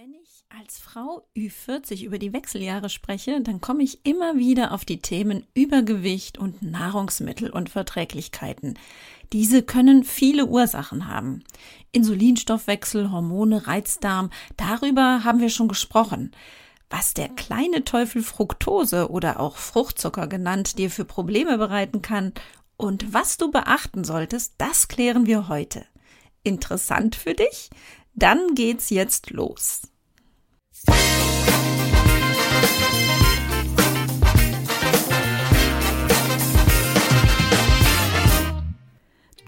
Wenn ich als Frau Ü40 über die Wechseljahre spreche, dann komme ich immer wieder auf die Themen Übergewicht und Nahrungsmittelunverträglichkeiten. Diese können viele Ursachen haben. Insulinstoffwechsel, Hormone, Reizdarm, darüber haben wir schon gesprochen. Was der kleine Teufel Fructose oder auch Fruchtzucker genannt dir für Probleme bereiten kann und was du beachten solltest, das klären wir heute. Interessant für dich? Dann geht's jetzt los.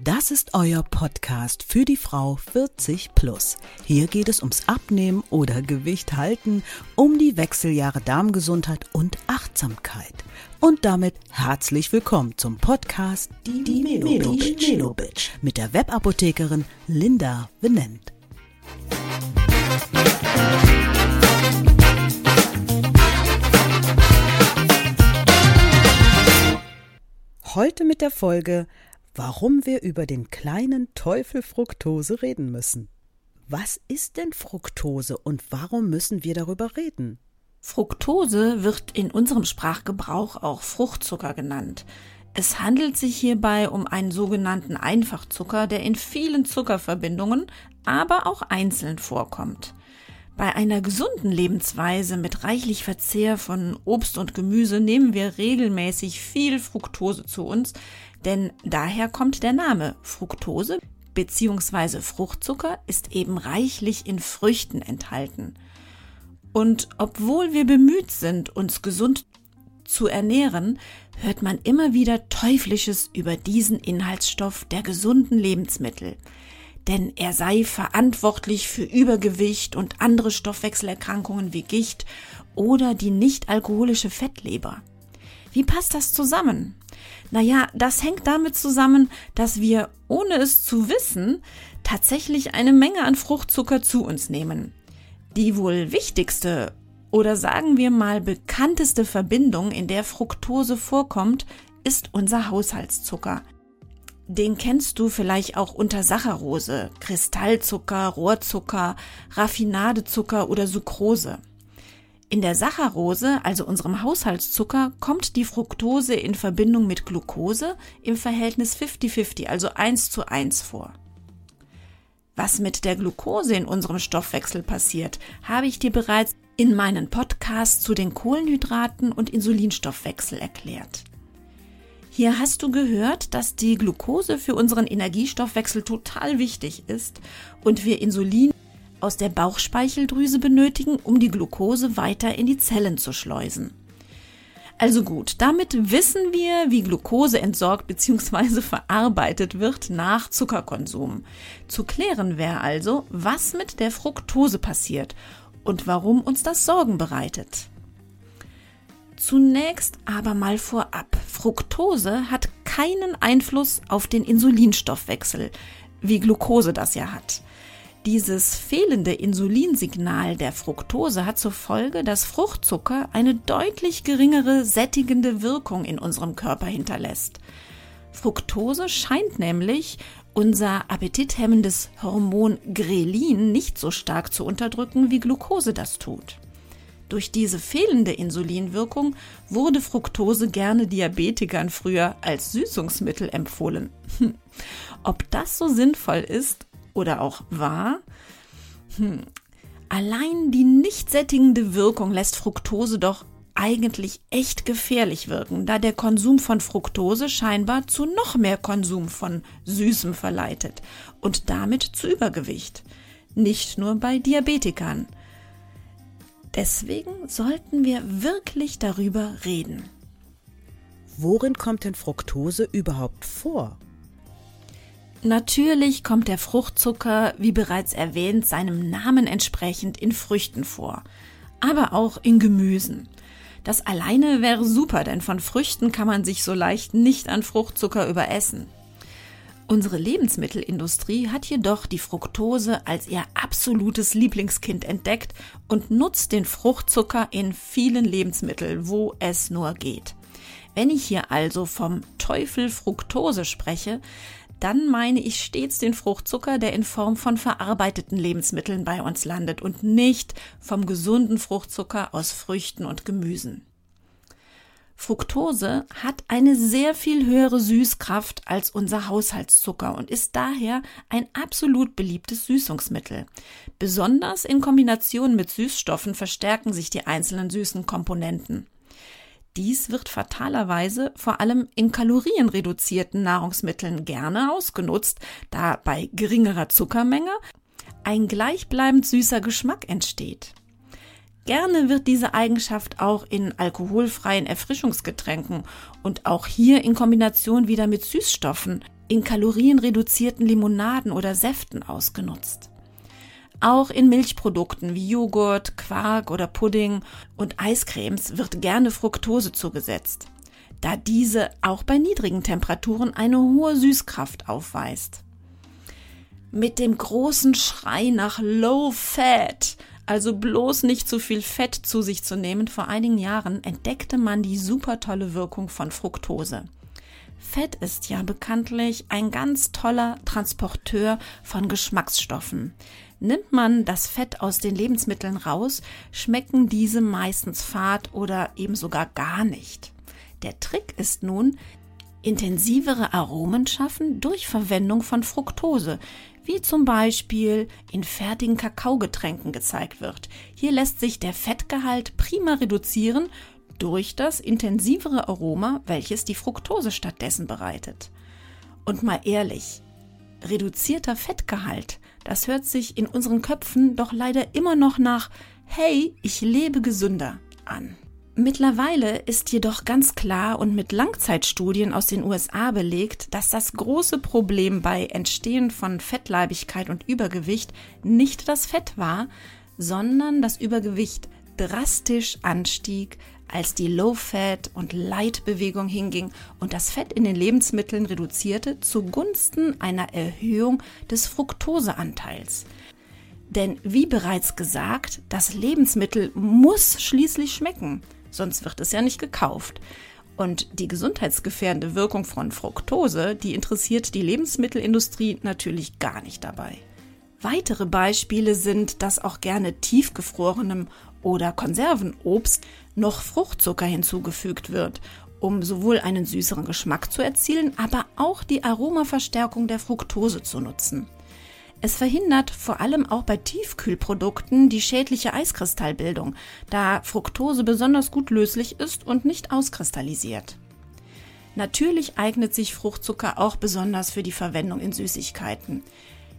Das ist euer Podcast für die Frau 40 plus. Hier geht es ums Abnehmen oder Gewicht halten, um die Wechseljahre Darmgesundheit und Achtsamkeit. Und damit herzlich willkommen zum Podcast Die, die Melo Bitch mit der Webapothekerin Linda Venent. Heute mit der Folge, warum wir über den kleinen Teufel Fructose reden müssen. Was ist denn Fructose und warum müssen wir darüber reden? Fructose wird in unserem Sprachgebrauch auch Fruchtzucker genannt. Es handelt sich hierbei um einen sogenannten Einfachzucker, der in vielen Zuckerverbindungen, aber auch einzeln vorkommt. Bei einer gesunden Lebensweise mit reichlich Verzehr von Obst und Gemüse nehmen wir regelmäßig viel Fructose zu uns, denn daher kommt der Name Fructose bzw. Fruchtzucker ist eben reichlich in Früchten enthalten. Und obwohl wir bemüht sind, uns gesund zu ernähren, hört man immer wieder Teuflisches über diesen Inhaltsstoff der gesunden Lebensmittel. Denn er sei verantwortlich für Übergewicht und andere Stoffwechselerkrankungen wie Gicht oder die nicht alkoholische Fettleber. Wie passt das zusammen? Naja, das hängt damit zusammen, dass wir, ohne es zu wissen, tatsächlich eine Menge an Fruchtzucker zu uns nehmen. Die wohl wichtigste oder sagen wir mal bekannteste Verbindung, in der Fructose vorkommt, ist unser Haushaltszucker. Den kennst du vielleicht auch unter Saccharose, Kristallzucker, Rohrzucker, Raffinadezucker oder Sucrose. In der Saccharose, also unserem Haushaltszucker, kommt die Fructose in Verbindung mit Glucose im Verhältnis 50-50, also 1 zu 1 vor. Was mit der Glucose in unserem Stoffwechsel passiert, habe ich dir bereits in meinen Podcast zu den Kohlenhydraten und Insulinstoffwechsel erklärt. Hier hast du gehört, dass die Glucose für unseren Energiestoffwechsel total wichtig ist und wir Insulin aus der Bauchspeicheldrüse benötigen, um die Glucose weiter in die Zellen zu schleusen. Also gut, damit wissen wir, wie Glucose entsorgt bzw. verarbeitet wird nach Zuckerkonsum. Zu klären wäre also, was mit der Fructose passiert und warum uns das Sorgen bereitet. Zunächst aber mal vorab. Fructose hat keinen Einfluss auf den Insulinstoffwechsel, wie Glucose das ja hat. Dieses fehlende Insulinsignal der Fructose hat zur Folge, dass Fruchtzucker eine deutlich geringere sättigende Wirkung in unserem Körper hinterlässt. Fructose scheint nämlich unser appetithemmendes Hormon Grelin nicht so stark zu unterdrücken, wie Glucose das tut. Durch diese fehlende Insulinwirkung wurde Fructose gerne Diabetikern früher als Süßungsmittel empfohlen. Ob das so sinnvoll ist oder auch wahr? Hm. Allein die nicht sättigende Wirkung lässt Fructose doch eigentlich echt gefährlich wirken, da der Konsum von Fructose scheinbar zu noch mehr Konsum von Süßem verleitet und damit zu Übergewicht. Nicht nur bei Diabetikern. Deswegen sollten wir wirklich darüber reden. Worin kommt denn Fructose überhaupt vor? Natürlich kommt der Fruchtzucker, wie bereits erwähnt, seinem Namen entsprechend in Früchten vor, aber auch in Gemüsen. Das alleine wäre super, denn von Früchten kann man sich so leicht nicht an Fruchtzucker überessen. Unsere Lebensmittelindustrie hat jedoch die Fructose als ihr absolutes Lieblingskind entdeckt und nutzt den Fruchtzucker in vielen Lebensmitteln, wo es nur geht. Wenn ich hier also vom Teufel Fructose spreche, dann meine ich stets den Fruchtzucker, der in Form von verarbeiteten Lebensmitteln bei uns landet und nicht vom gesunden Fruchtzucker aus Früchten und Gemüsen. Fructose hat eine sehr viel höhere Süßkraft als unser Haushaltszucker und ist daher ein absolut beliebtes Süßungsmittel. Besonders in Kombination mit Süßstoffen verstärken sich die einzelnen süßen Komponenten. Dies wird fatalerweise vor allem in kalorienreduzierten Nahrungsmitteln gerne ausgenutzt, da bei geringerer Zuckermenge ein gleichbleibend süßer Geschmack entsteht. Gerne wird diese Eigenschaft auch in alkoholfreien Erfrischungsgetränken und auch hier in Kombination wieder mit Süßstoffen in kalorienreduzierten Limonaden oder Säften ausgenutzt. Auch in Milchprodukten wie Joghurt, Quark oder Pudding und Eiscremes wird gerne Fructose zugesetzt, da diese auch bei niedrigen Temperaturen eine hohe Süßkraft aufweist. Mit dem großen Schrei nach Low Fat also bloß nicht zu viel Fett zu sich zu nehmen, vor einigen Jahren entdeckte man die super tolle Wirkung von Fructose. Fett ist ja bekanntlich ein ganz toller Transporteur von Geschmacksstoffen. Nimmt man das Fett aus den Lebensmitteln raus, schmecken diese meistens fad oder eben sogar gar nicht. Der Trick ist nun, intensivere Aromen schaffen durch Verwendung von Fructose, wie zum Beispiel in fertigen Kakaogetränken gezeigt wird. Hier lässt sich der Fettgehalt prima reduzieren durch das intensivere Aroma, welches die Fructose stattdessen bereitet. Und mal ehrlich, reduzierter Fettgehalt, das hört sich in unseren Köpfen doch leider immer noch nach Hey, ich lebe gesünder an. Mittlerweile ist jedoch ganz klar und mit Langzeitstudien aus den USA belegt, dass das große Problem bei Entstehen von Fettleibigkeit und Übergewicht nicht das Fett war, sondern das Übergewicht drastisch anstieg, als die Low-Fat- und Light-Bewegung hinging und das Fett in den Lebensmitteln reduzierte zugunsten einer Erhöhung des Fructoseanteils. Denn wie bereits gesagt, das Lebensmittel muss schließlich schmecken sonst wird es ja nicht gekauft. Und die gesundheitsgefährdende Wirkung von Fructose, die interessiert die Lebensmittelindustrie natürlich gar nicht dabei. Weitere Beispiele sind, dass auch gerne tiefgefrorenem oder Konservenobst noch Fruchtzucker hinzugefügt wird, um sowohl einen süßeren Geschmack zu erzielen, aber auch die Aromaverstärkung der Fructose zu nutzen. Es verhindert vor allem auch bei Tiefkühlprodukten die schädliche Eiskristallbildung, da Fructose besonders gut löslich ist und nicht auskristallisiert. Natürlich eignet sich Fruchtzucker auch besonders für die Verwendung in Süßigkeiten.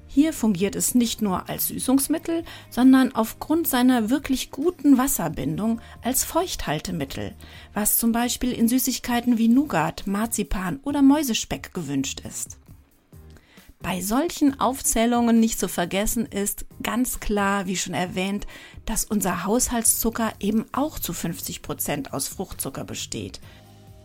Hier fungiert es nicht nur als Süßungsmittel, sondern aufgrund seiner wirklich guten Wasserbindung als Feuchthaltemittel, was zum Beispiel in Süßigkeiten wie Nougat, Marzipan oder Mäusespeck gewünscht ist. Bei solchen Aufzählungen nicht zu vergessen ist ganz klar, wie schon erwähnt, dass unser Haushaltszucker eben auch zu 50 Prozent aus Fruchtzucker besteht.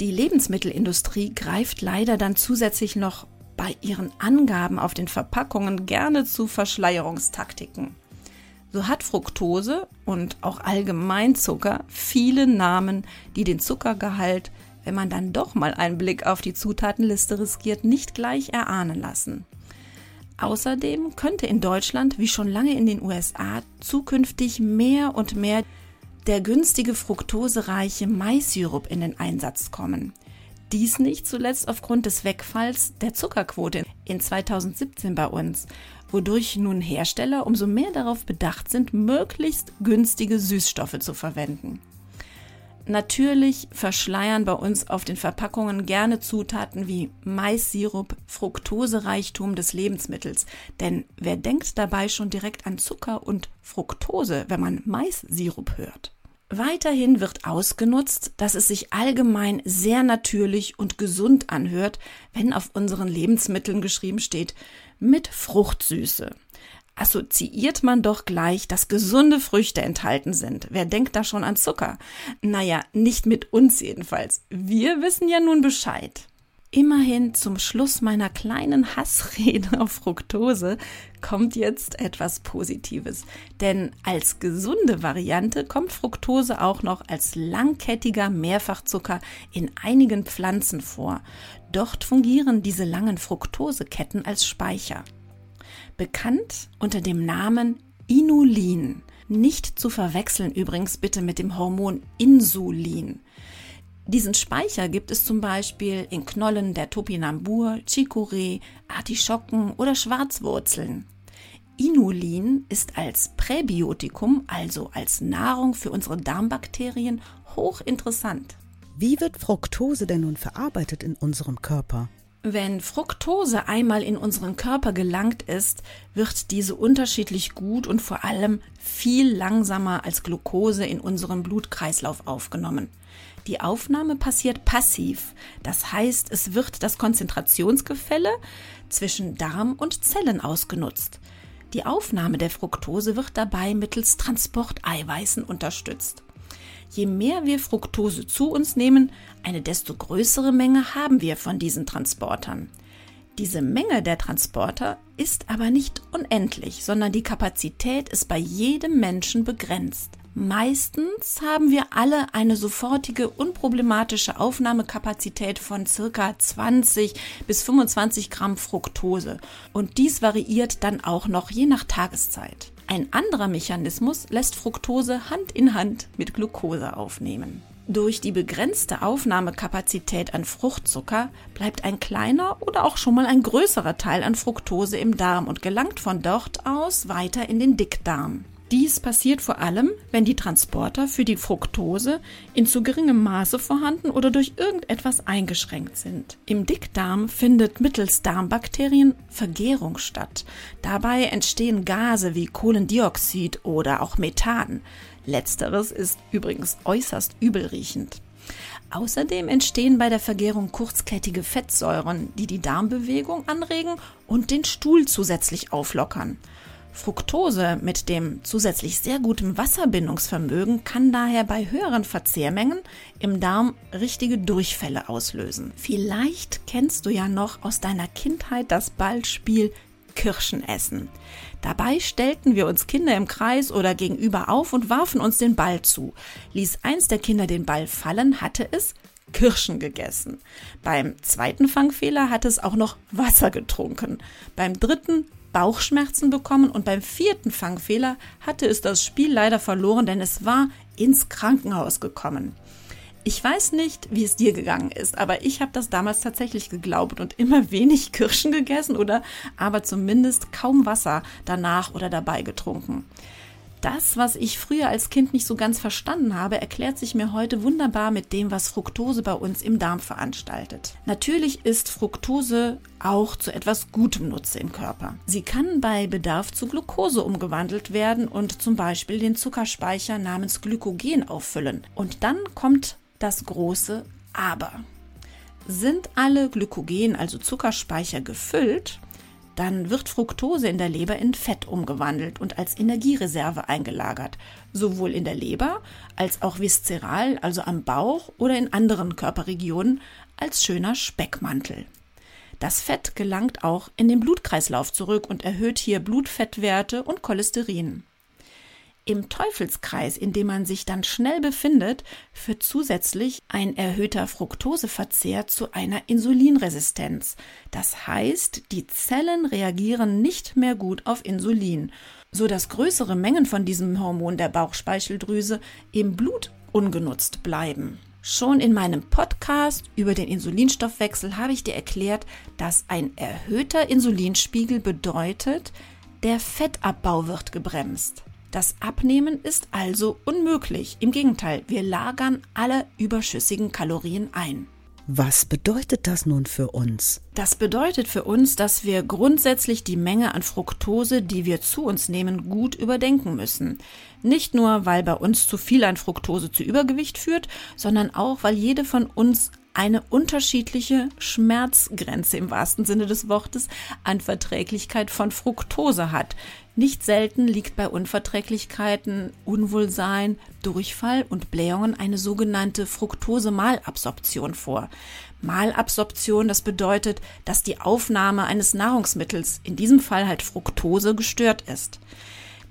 Die Lebensmittelindustrie greift leider dann zusätzlich noch bei ihren Angaben auf den Verpackungen gerne zu Verschleierungstaktiken. So hat Fructose und auch allgemein Zucker viele Namen, die den Zuckergehalt, wenn man dann doch mal einen Blick auf die Zutatenliste riskiert, nicht gleich erahnen lassen. Außerdem könnte in Deutschland, wie schon lange in den USA, zukünftig mehr und mehr der günstige fruktosereiche Maissirup in den Einsatz kommen. Dies nicht zuletzt aufgrund des Wegfalls der Zuckerquote in 2017 bei uns, wodurch nun Hersteller umso mehr darauf bedacht sind, möglichst günstige Süßstoffe zu verwenden. Natürlich verschleiern bei uns auf den Verpackungen gerne Zutaten wie Maissirup, Fructosereichtum des Lebensmittels. Denn wer denkt dabei schon direkt an Zucker und Fructose, wenn man Maissirup hört? Weiterhin wird ausgenutzt, dass es sich allgemein sehr natürlich und gesund anhört, wenn auf unseren Lebensmitteln geschrieben steht mit Fruchtsüße assoziiert man doch gleich, dass gesunde Früchte enthalten sind. Wer denkt da schon an Zucker? Naja, nicht mit uns jedenfalls. Wir wissen ja nun Bescheid. Immerhin zum Schluss meiner kleinen Hassrede auf Fructose kommt jetzt etwas Positives. Denn als gesunde Variante kommt Fructose auch noch als langkettiger Mehrfachzucker in einigen Pflanzen vor. Dort fungieren diese langen Fructoseketten als Speicher. Bekannt unter dem Namen Inulin. Nicht zu verwechseln übrigens bitte mit dem Hormon Insulin. Diesen Speicher gibt es zum Beispiel in Knollen der Topinambur, Chicorée, Artischocken oder Schwarzwurzeln. Inulin ist als Präbiotikum, also als Nahrung für unsere Darmbakterien, hochinteressant. Wie wird Fructose denn nun verarbeitet in unserem Körper? Wenn Fructose einmal in unseren Körper gelangt ist, wird diese unterschiedlich gut und vor allem viel langsamer als Glucose in unseren Blutkreislauf aufgenommen. Die Aufnahme passiert passiv. Das heißt, es wird das Konzentrationsgefälle zwischen Darm und Zellen ausgenutzt. Die Aufnahme der Fructose wird dabei mittels Transporteiweißen unterstützt. Je mehr wir Fructose zu uns nehmen, eine desto größere Menge haben wir von diesen Transportern. Diese Menge der Transporter ist aber nicht unendlich, sondern die Kapazität ist bei jedem Menschen begrenzt. Meistens haben wir alle eine sofortige unproblematische Aufnahmekapazität von circa 20 bis 25 Gramm Fructose und dies variiert dann auch noch je nach Tageszeit. Ein anderer Mechanismus lässt Fructose Hand in Hand mit Glucose aufnehmen. Durch die begrenzte Aufnahmekapazität an Fruchtzucker bleibt ein kleiner oder auch schon mal ein größerer Teil an Fructose im Darm und gelangt von dort aus weiter in den Dickdarm. Dies passiert vor allem, wenn die Transporter für die Fructose in zu geringem Maße vorhanden oder durch irgendetwas eingeschränkt sind. Im Dickdarm findet mittels Darmbakterien Vergärung statt. Dabei entstehen Gase wie Kohlendioxid oder auch Methan. Letzteres ist übrigens äußerst übelriechend. Außerdem entstehen bei der Vergärung kurzkettige Fettsäuren, die die Darmbewegung anregen und den Stuhl zusätzlich auflockern. Fructose mit dem zusätzlich sehr guten Wasserbindungsvermögen kann daher bei höheren Verzehrmengen im Darm richtige Durchfälle auslösen. Vielleicht kennst du ja noch aus deiner Kindheit das Ballspiel Kirschen essen. Dabei stellten wir uns Kinder im Kreis oder gegenüber auf und warfen uns den Ball zu. Ließ eins der Kinder den Ball fallen, hatte es Kirschen gegessen. Beim zweiten Fangfehler hat es auch noch Wasser getrunken. Beim dritten Bauchschmerzen bekommen und beim vierten Fangfehler hatte es das Spiel leider verloren, denn es war ins Krankenhaus gekommen. Ich weiß nicht, wie es dir gegangen ist, aber ich habe das damals tatsächlich geglaubt und immer wenig Kirschen gegessen oder aber zumindest kaum Wasser danach oder dabei getrunken. Das, was ich früher als Kind nicht so ganz verstanden habe, erklärt sich mir heute wunderbar mit dem, was Fructose bei uns im Darm veranstaltet. Natürlich ist Fructose auch zu etwas Gutem Nutze im Körper. Sie kann bei Bedarf zu Glucose umgewandelt werden und zum Beispiel den Zuckerspeicher namens Glykogen auffüllen. Und dann kommt das große Aber. Sind alle Glykogen, also Zuckerspeicher, gefüllt, dann wird Fructose in der Leber in Fett umgewandelt und als Energiereserve eingelagert, sowohl in der Leber als auch viszeral, also am Bauch oder in anderen Körperregionen als schöner Speckmantel. Das Fett gelangt auch in den Blutkreislauf zurück und erhöht hier Blutfettwerte und Cholesterin. Im Teufelskreis, in dem man sich dann schnell befindet, führt zusätzlich ein erhöhter Fructoseverzehr zu einer Insulinresistenz. Das heißt, die Zellen reagieren nicht mehr gut auf Insulin, so dass größere Mengen von diesem Hormon der Bauchspeicheldrüse im Blut ungenutzt bleiben. Schon in meinem Podcast über den Insulinstoffwechsel habe ich dir erklärt, dass ein erhöhter Insulinspiegel bedeutet, der Fettabbau wird gebremst. Das Abnehmen ist also unmöglich. Im Gegenteil, wir lagern alle überschüssigen Kalorien ein. Was bedeutet das nun für uns? Das bedeutet für uns, dass wir grundsätzlich die Menge an Fructose, die wir zu uns nehmen, gut überdenken müssen. Nicht nur, weil bei uns zu viel an Fructose zu Übergewicht führt, sondern auch, weil jede von uns eine unterschiedliche Schmerzgrenze im wahrsten Sinne des Wortes an Verträglichkeit von Fructose hat. Nicht selten liegt bei Unverträglichkeiten, Unwohlsein, Durchfall und Blähungen eine sogenannte Fructose-Malabsorption vor. Malabsorption, das bedeutet, dass die Aufnahme eines Nahrungsmittels, in diesem Fall halt Fructose, gestört ist.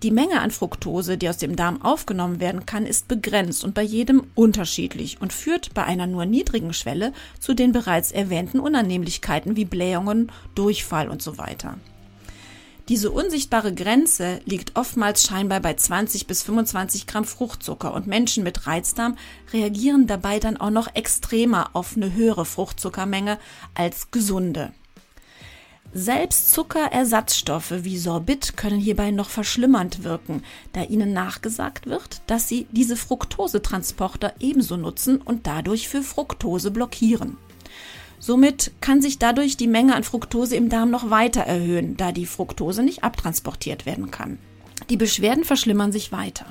Die Menge an Fructose, die aus dem Darm aufgenommen werden kann, ist begrenzt und bei jedem unterschiedlich und führt bei einer nur niedrigen Schwelle zu den bereits erwähnten Unannehmlichkeiten wie Blähungen, Durchfall und so weiter. Diese unsichtbare Grenze liegt oftmals scheinbar bei 20 bis 25 Gramm Fruchtzucker und Menschen mit Reizdarm reagieren dabei dann auch noch extremer auf eine höhere Fruchtzuckermenge als gesunde. Selbst Zuckerersatzstoffe wie Sorbit können hierbei noch verschlimmernd wirken, da ihnen nachgesagt wird, dass sie diese Fructosetransporter ebenso nutzen und dadurch für Fructose blockieren. Somit kann sich dadurch die Menge an Fructose im Darm noch weiter erhöhen, da die Fructose nicht abtransportiert werden kann. Die Beschwerden verschlimmern sich weiter.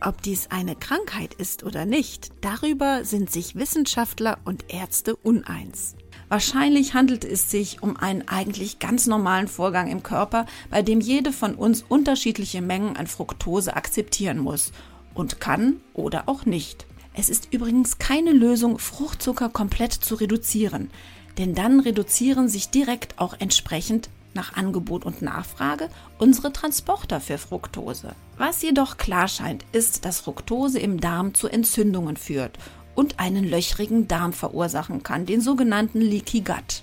Ob dies eine Krankheit ist oder nicht, darüber sind sich Wissenschaftler und Ärzte uneins. Wahrscheinlich handelt es sich um einen eigentlich ganz normalen Vorgang im Körper, bei dem jede von uns unterschiedliche Mengen an Fructose akzeptieren muss und kann oder auch nicht. Es ist übrigens keine Lösung, Fruchtzucker komplett zu reduzieren, denn dann reduzieren sich direkt auch entsprechend nach Angebot und Nachfrage unsere Transporter für Fructose. Was jedoch klar scheint, ist, dass Fructose im Darm zu Entzündungen führt und einen löchrigen Darm verursachen kann, den sogenannten Leaky Gut.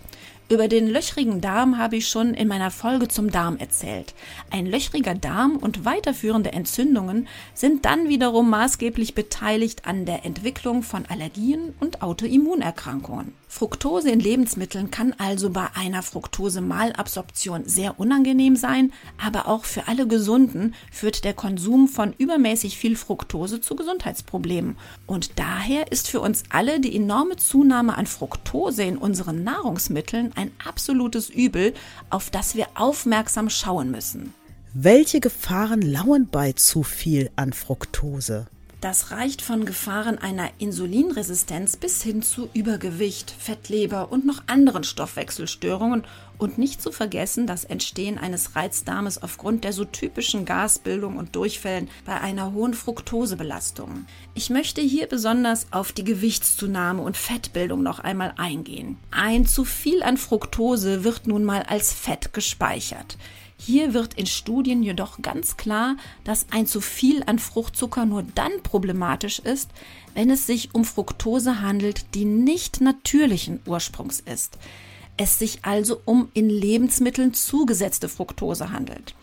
Über den löchrigen Darm habe ich schon in meiner Folge zum Darm erzählt. Ein löchriger Darm und weiterführende Entzündungen sind dann wiederum maßgeblich beteiligt an der Entwicklung von Allergien und Autoimmunerkrankungen. Fructose in Lebensmitteln kann also bei einer Fructose-Malabsorption sehr unangenehm sein, aber auch für alle Gesunden führt der Konsum von übermäßig viel Fructose zu Gesundheitsproblemen. Und daher ist für uns alle die enorme Zunahme an Fructose in unseren Nahrungsmitteln ein absolutes Übel, auf das wir aufmerksam schauen müssen. Welche Gefahren lauern bei zu viel an Fructose? Das reicht von Gefahren einer Insulinresistenz bis hin zu Übergewicht, Fettleber und noch anderen Stoffwechselstörungen und nicht zu vergessen das Entstehen eines Reizdarmes aufgrund der so typischen Gasbildung und Durchfällen bei einer hohen Fructosebelastung. Ich möchte hier besonders auf die Gewichtszunahme und Fettbildung noch einmal eingehen. Ein zu viel an Fructose wird nun mal als Fett gespeichert. Hier wird in Studien jedoch ganz klar, dass ein zu viel an Fruchtzucker nur dann problematisch ist, wenn es sich um Fructose handelt, die nicht natürlichen Ursprungs ist. Es sich also um in Lebensmitteln zugesetzte Fructose handelt.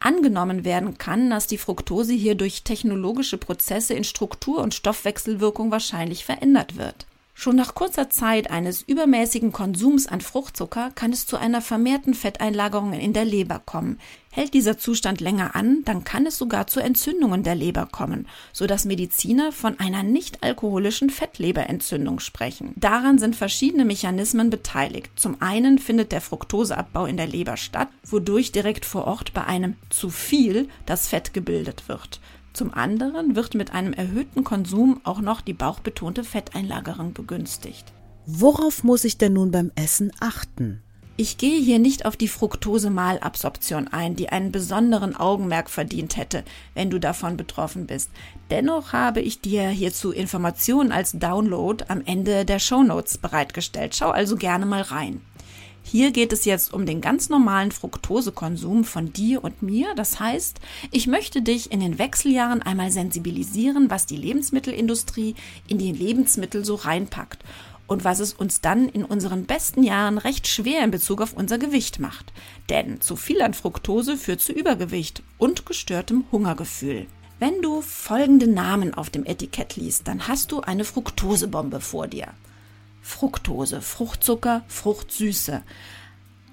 Angenommen werden kann, dass die Fructose hier durch technologische Prozesse in Struktur und Stoffwechselwirkung wahrscheinlich verändert wird. Schon nach kurzer Zeit eines übermäßigen Konsums an Fruchtzucker kann es zu einer vermehrten Fetteinlagerung in der Leber kommen. Hält dieser Zustand länger an, dann kann es sogar zu Entzündungen der Leber kommen, so dass Mediziner von einer nicht alkoholischen Fettleberentzündung sprechen. Daran sind verschiedene Mechanismen beteiligt. Zum einen findet der Fructoseabbau in der Leber statt, wodurch direkt vor Ort bei einem zu viel das Fett gebildet wird. Zum anderen wird mit einem erhöhten Konsum auch noch die bauchbetonte Fetteinlagerung begünstigt. Worauf muss ich denn nun beim Essen achten? Ich gehe hier nicht auf die Fructose-Malabsorption ein, die einen besonderen Augenmerk verdient hätte, wenn du davon betroffen bist. Dennoch habe ich dir hierzu Informationen als Download am Ende der Shownotes bereitgestellt. Schau also gerne mal rein. Hier geht es jetzt um den ganz normalen Fructosekonsum von dir und mir. Das heißt, ich möchte dich in den Wechseljahren einmal sensibilisieren, was die Lebensmittelindustrie in die Lebensmittel so reinpackt und was es uns dann in unseren besten Jahren recht schwer in Bezug auf unser Gewicht macht. Denn zu viel an Fructose führt zu Übergewicht und gestörtem Hungergefühl. Wenn du folgende Namen auf dem Etikett liest, dann hast du eine Fructosebombe vor dir. Fructose, Fruchtzucker, Fruchtsüße.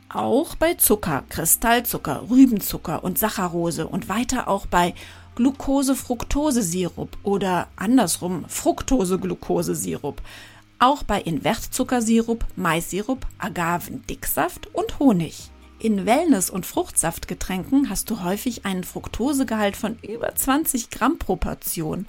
Auch bei Zucker, Kristallzucker, Rübenzucker und Saccharose und weiter auch bei Glucose-Fructose-Sirup oder andersrum Fructose-Glucose-Sirup. Auch bei Invertzuckersirup, Maissirup, Agavendicksaft und Honig. In Wellness- und Fruchtsaftgetränken hast du häufig einen Fructosegehalt von über 20 Gramm pro Portion.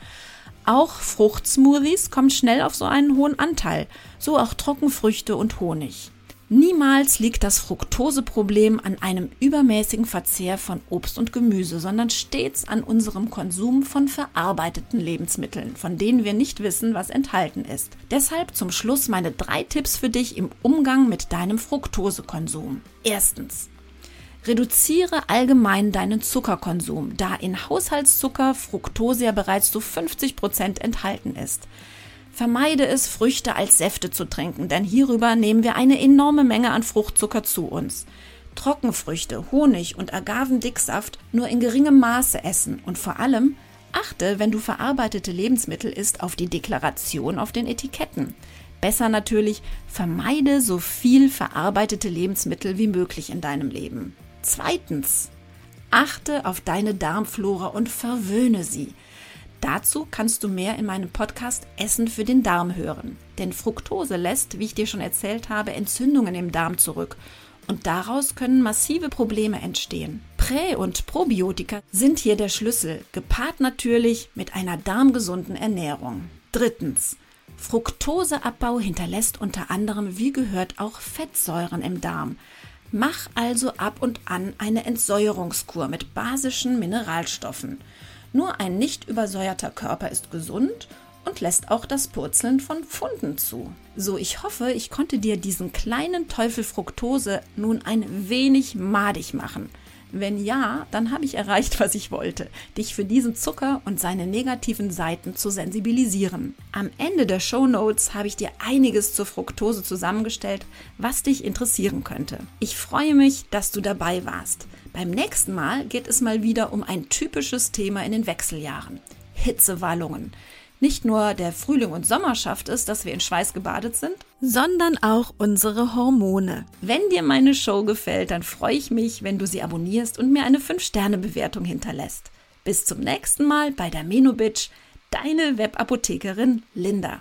Auch Fruchtsmoothies kommen schnell auf so einen hohen Anteil, so auch Trockenfrüchte und Honig. Niemals liegt das Fructoseproblem an einem übermäßigen Verzehr von Obst und Gemüse, sondern stets an unserem Konsum von verarbeiteten Lebensmitteln, von denen wir nicht wissen, was enthalten ist. Deshalb zum Schluss meine drei Tipps für dich im Umgang mit deinem Fructosekonsum. Erstens. Reduziere allgemein deinen Zuckerkonsum, da in Haushaltszucker Fructose ja bereits zu 50 Prozent enthalten ist. Vermeide es, Früchte als Säfte zu trinken, denn hierüber nehmen wir eine enorme Menge an Fruchtzucker zu uns. Trockenfrüchte, Honig und Agavendicksaft nur in geringem Maße essen und vor allem achte, wenn du verarbeitete Lebensmittel isst, auf die Deklaration auf den Etiketten. Besser natürlich, vermeide so viel verarbeitete Lebensmittel wie möglich in deinem Leben. Zweitens, achte auf deine Darmflora und verwöhne sie. Dazu kannst du mehr in meinem Podcast Essen für den Darm hören. Denn Fructose lässt, wie ich dir schon erzählt habe, Entzündungen im Darm zurück. Und daraus können massive Probleme entstehen. Prä- und Probiotika sind hier der Schlüssel, gepaart natürlich mit einer darmgesunden Ernährung. Drittens. Fructoseabbau hinterlässt unter anderem, wie gehört, auch Fettsäuren im Darm. Mach also ab und an eine Entsäuerungskur mit basischen Mineralstoffen. Nur ein nicht übersäuerter Körper ist gesund und lässt auch das Purzeln von Pfunden zu. So, ich hoffe, ich konnte dir diesen kleinen Teufel Fructose nun ein wenig madig machen. Wenn ja, dann habe ich erreicht, was ich wollte, dich für diesen Zucker und seine negativen Seiten zu sensibilisieren. Am Ende der Show Notes habe ich dir einiges zur Fructose zusammengestellt, was dich interessieren könnte. Ich freue mich, dass du dabei warst. Beim nächsten Mal geht es mal wieder um ein typisches Thema in den Wechseljahren. Hitzewallungen. Nicht nur der Frühling und Sommer schafft es, dass wir in Schweiß gebadet sind, sondern auch unsere Hormone. Wenn dir meine Show gefällt, dann freue ich mich, wenn du sie abonnierst und mir eine 5-Sterne-Bewertung hinterlässt. Bis zum nächsten Mal bei der Menobitch, deine Webapothekerin Linda.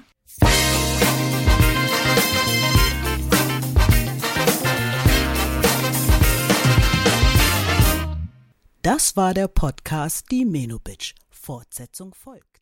Das war der Podcast Die Menobitch. Fortsetzung folgt.